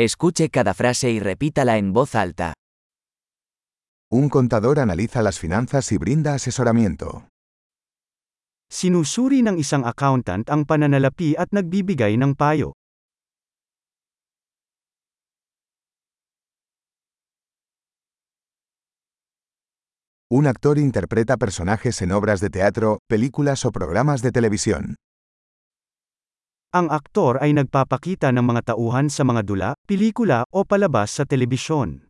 Escuche cada frase y repítala en voz alta. Un contador analiza las finanzas y brinda asesoramiento. Sinusuri ng isang accountant ang pananalapi at nagbibigay ng payo. Un actor interpreta personajes en obras de teatro, películas o programas de televisión. Ang aktor ay nagpapakita ng mga tauhan sa mga dula, pelikula, o palabas sa telebisyon.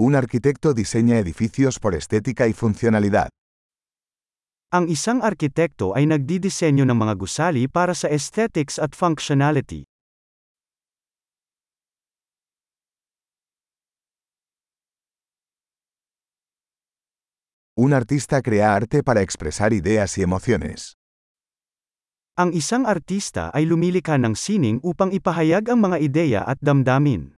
Un arquitecto diseña edificios por estética y funcionalidad. Ang isang arkitekto ay nagdidisenyo ng mga gusali para sa aesthetics at functionality. Un artista crea arte para expresar ideas y emociones. Ang isang artista ay lumilikha ng sining upang ipahayag ang mga ideya at damdamin.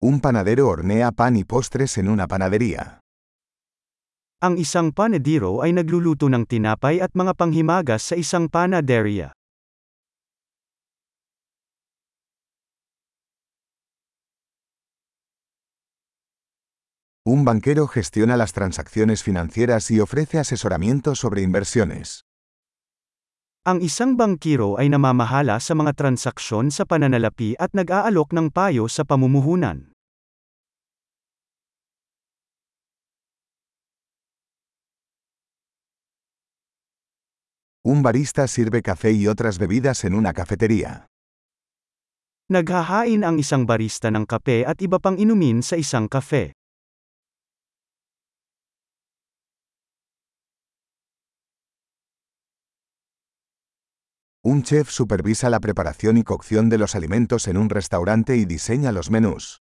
Un panadero hornea pan y postres en una panadería. Ang isang panadero ay nagluluto ng tinapay at mga panghimagas sa isang panaderia. Un banquero gestiona las transacciones financieras y ofrece asesoramiento sobre inversiones. Ang isang bangkiro ay namamahala sa mga transaksyon sa pananalapi at nag-aalok ng payo sa pamumuhunan. Un barista sirve café y otras bebidas en una cafetería. Naghahain ang isang barista ng kape at iba pang inumin sa isang kafe. Un chef supervisa la preparación y cocción de los alimentos en un restaurante y diseña los menús.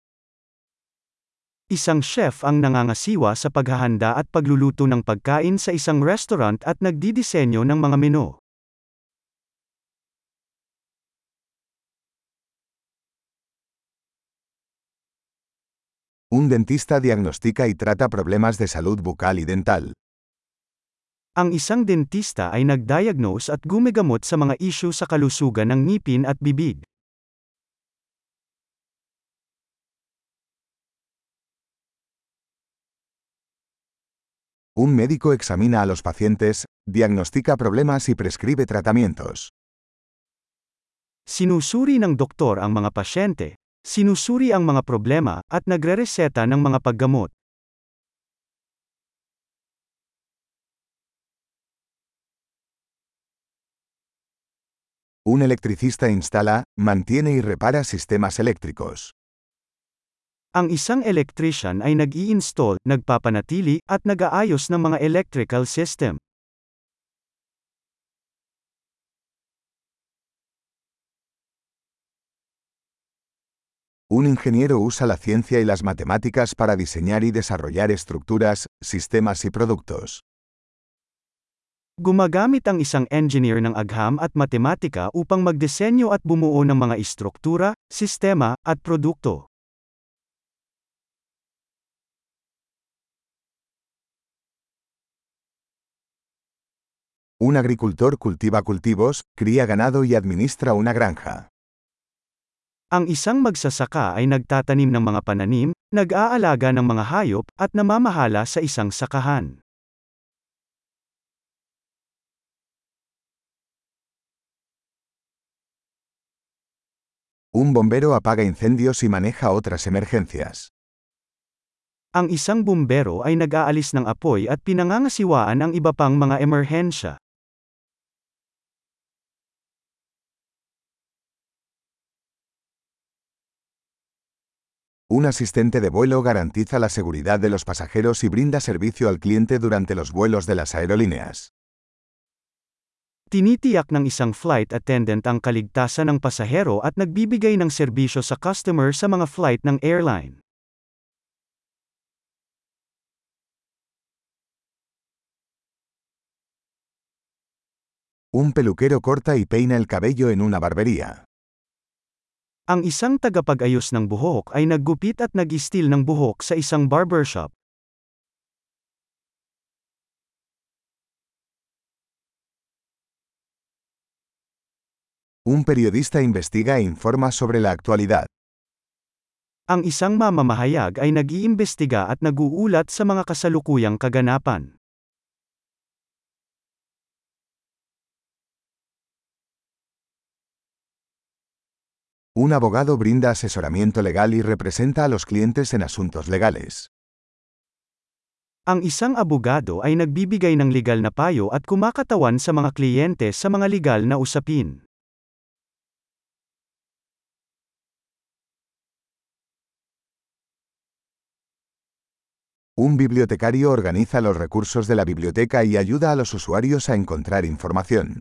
Isang chef ang nangangasiwa sa paghahanda at pagluluto ng pagkain sa isang restaurant at nagdidisenyo ng mga menu. Un dentista diagnostica y trata problemas de salud bucal y dental. Ang isang dentista ay nagdiagnose at gumigamot sa mga isyu sa kalusugan ng ngipin at bibig. Un médico examina a los pacientes, diagnostica problemas y prescribe tratamientos. Sinusuri ng doktor ang mga pasyente, sinusuri ang mga problema, at nagrereseta ng mga paggamot. Un electricista instala, mantiene y repara sistemas eléctricos. Ang isang electrician ay nag-i-install, nagpapanatili, at nag-aayos ng mga electrical system. Un ingeniero usa la ciencia y las matemáticas para diseñar y desarrollar estructuras, sistemas y productos. Gumagamit ang isang engineer ng agham at matematika upang magdisenyo at bumuo ng mga istruktura, sistema, at produkto. Un agricultor cultiva cultivos, cría ganado y administra una granja. Ang isang magsasaka ay nagtatanim ng mga pananim, nag-aalaga ng mga hayop, at namamahala sa isang sakahan. Un bombero apaga incendios y maneja otras emergencias. Ang isang bumbero ay nag-aalis ng apoy at pinangangasiwaan ang iba pang mga emerhensya. Un asistente de vuelo garantiza la seguridad de los pasajeros y brinda servicio al cliente durante los vuelos de las aerolíneas. Tinitiyak ng isang flight attendant ang kaligtasan ng pasahero at nagbibigay ng serbisyo sa customer sa mga flight ng airline. Un peluquero corta y peina el cabello en una barbería. Ang isang tagapag-ayos ng buhok ay naggupit at nag-istil ng buhok sa isang barbershop. Un periodista investiga e informa sobre la actualidad. Ang isang mamamahayag ay nag-iimbestiga at nag-uulat sa mga kasalukuyang kaganapan. Un abogado brinda asesoramiento legal y representa a los clientes en asuntos legales. Ang isang abogado ay nagbibigay ng legal na payo at kumakatawan sa mga kliyente sa mga legal na usapin. Un bibliotecario organiza los recursos de la biblioteca y ayuda a los usuarios a encontrar información.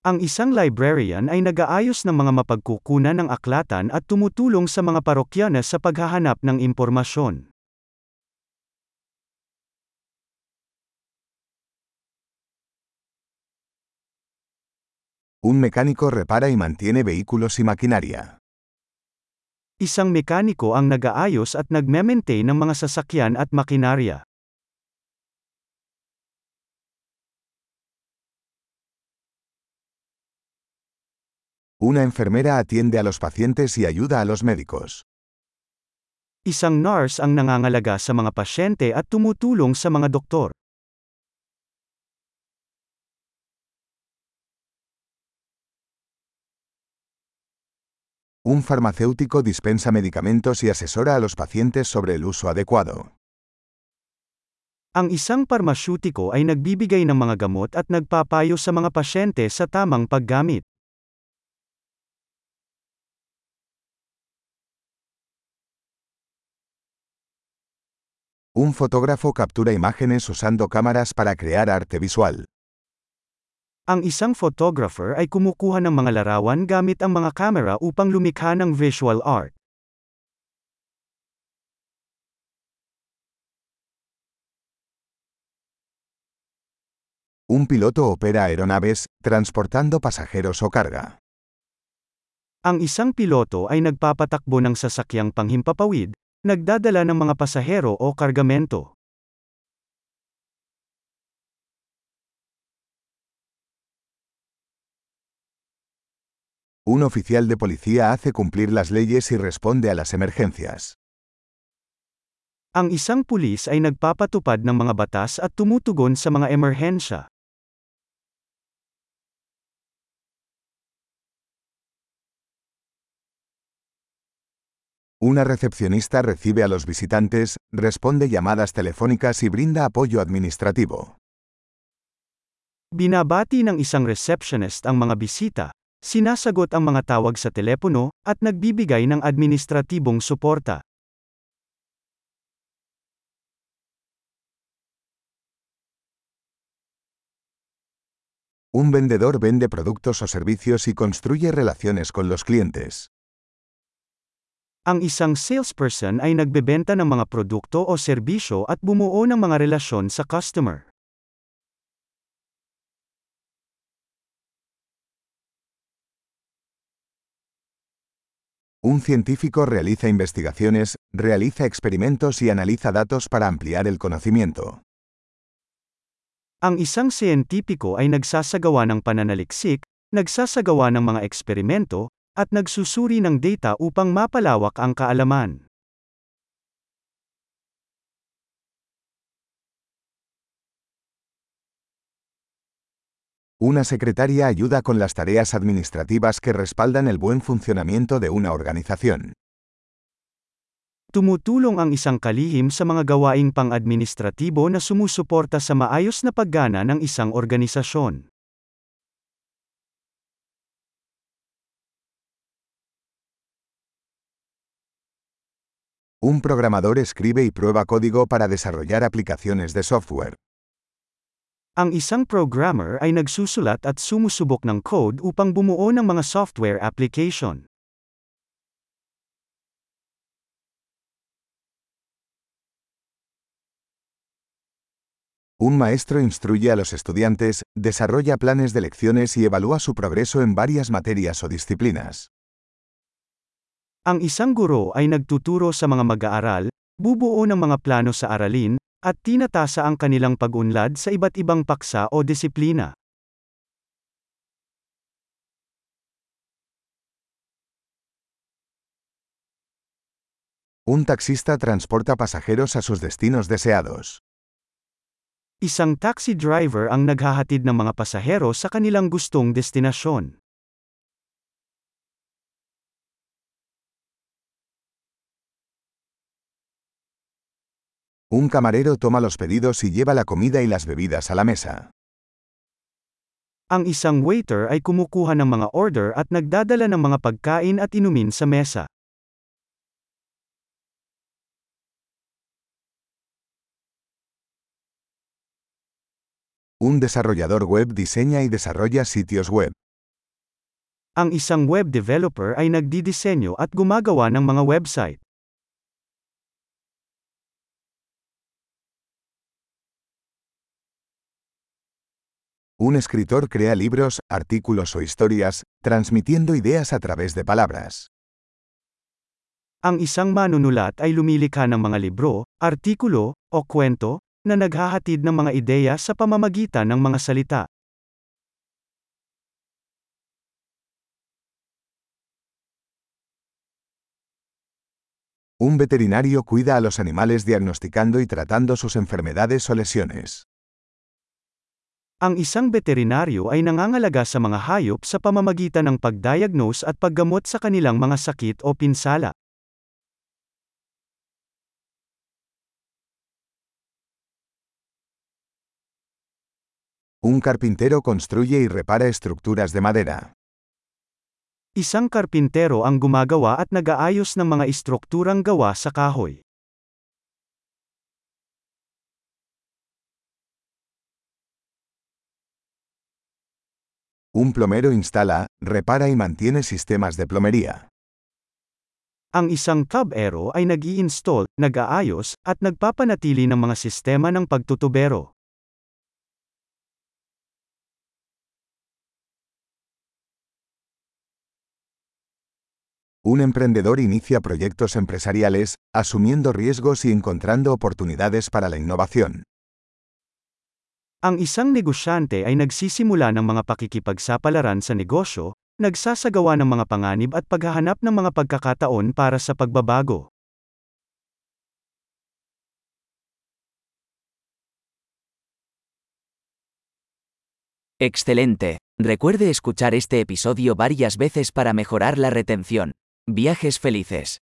Ang isang librarian ay nag-aayos ng mga mapagkukunan ng aklatan at tumutulong sa mga parokyana sa paghahanap ng impormasyon. Un mecánico repara y mantiene vehículos y maquinaria. Isang mekaniko ang nag-aayos at nagme-maintain ng mga sasakyan at makinarya. Una enfermera atiende a los pacientes y ayuda a los médicos. Isang nurse ang nangangalaga sa mga pasyente at tumutulong sa mga doktor. Un farmacéutico dispensa medicamentos y asesora a los pacientes sobre el uso adecuado. Ang isang parmasyutiko ay nagbibigay ng mga gamot at nagpapayo sa mga pasyente sa tamang paggamit. Un fotógrafo captura imágenes usando cámaras para crear arte visual. Ang isang photographer ay kumukuha ng mga larawan gamit ang mga kamera upang lumikha ng visual art. Un piloto opera aeronaves, transportando pasajeros o carga. Ang isang piloto ay nagpapatakbo ng sasakyang panghimpapawid, nagdadala ng mga pasahero o kargamento. Un oficial de policía hace cumplir las leyes y responde a las emergencias. Ang isang pulis ay nagpapatupad ng mga batas at tumutugon sa mga emerhensya. Una recepcionista recibe a los visitantes, responde llamadas telefónicas y brinda apoyo administrativo. Binabati ng isang receptionist ang mga bisita, sinasagot ang mga tawag sa telepono, at nagbibigay ng administratibong suporta. Un vendedor vende productos o servicios y construye relaciones con los clientes. Ang isang salesperson ay nagbebenta ng mga produkto o serbisyo at bumuo ng mga relasyon sa customer. Un científico realiza investigaciones, realiza experimentos y analiza datos para ampliar el conocimiento. Ang isang siyentipiko ay nagsasagawa ng pananaliksik, nagsasagawa ng mga eksperimento, at nagsusuri ng data upang mapalawak ang kaalaman. Una secretaria ayuda con las tareas administrativas que respaldan el buen funcionamiento de una organización. Tumutulong ang isang kalihim sa mga gawaing pang-administratibo na sumusuporta sa maayos na paggana ng isang organisasyon. Un programador escribe y prueba código para desarrollar aplicaciones de software. Ang isang programmer ay nagsusulat at sumusubok ng code upang bumuo ng mga software application. Un maestro instruye a los estudiantes, desarrolla planes de lecciones y evalúa su progreso en varias materias o disciplinas. Ang isang guro ay nagtuturo sa mga mag-aaral, bubuo ng mga plano sa aralin, at tinatasa ang kanilang pag-unlad sa iba't ibang paksa o disiplina. Un taxista transporta pasajeros a sus destinos deseados. Isang taxi driver ang naghahatid ng mga pasahero sa kanilang gustong destinasyon. Un camarero toma los pedidos y lleva la comida y las bebidas a la mesa. Ang isang waiter ay kumukuha ng mga order at nagdadala ng mga pagkain at inumin sa mesa. Un desarrollador web diseña y desarrolla sitios web. Ang isang web developer ay nagdidisenyo at gumagawa ng mga website. Un escritor crea libros, artículos o historias, transmitiendo ideas a través de palabras. Ang isang manunulat ay lumilikha ng mga libro, artikulo, o kwento, na naghahatid ng mga ideya sa pamamagitan ng mga salita. Un veterinario cuida a los animales diagnosticando y tratando sus enfermedades o lesiones. Ang isang veterinaryo ay nangangalaga sa mga hayop sa pamamagitan ng pagdiagnose at paggamot sa kanilang mga sakit o pinsala. Un carpintero construye y repara estructuras de madera. Isang karpintero ang gumagawa at nag-aayos ng mga istrukturang gawa sa kahoy. Un plomero instala, repara y mantiene sistemas de plomería. Ang isang tubero ay nag install nag-aayos, at nagpapanatili ng mga sistema ng pagtutubero. Un emprendedor inicia proyectos empresariales, asumiendo riesgos y encontrando oportunidades para la innovación. Ang isang negosyante ay nagsisimula ng mga pakikipagsapalaran sa negosyo, nagsasagawa ng mga panganib at paghahanap ng mga pagkakataon para sa pagbabago. Excelente. Recuerde escuchar este episodio varias veces para mejorar la retención. Viajes felices.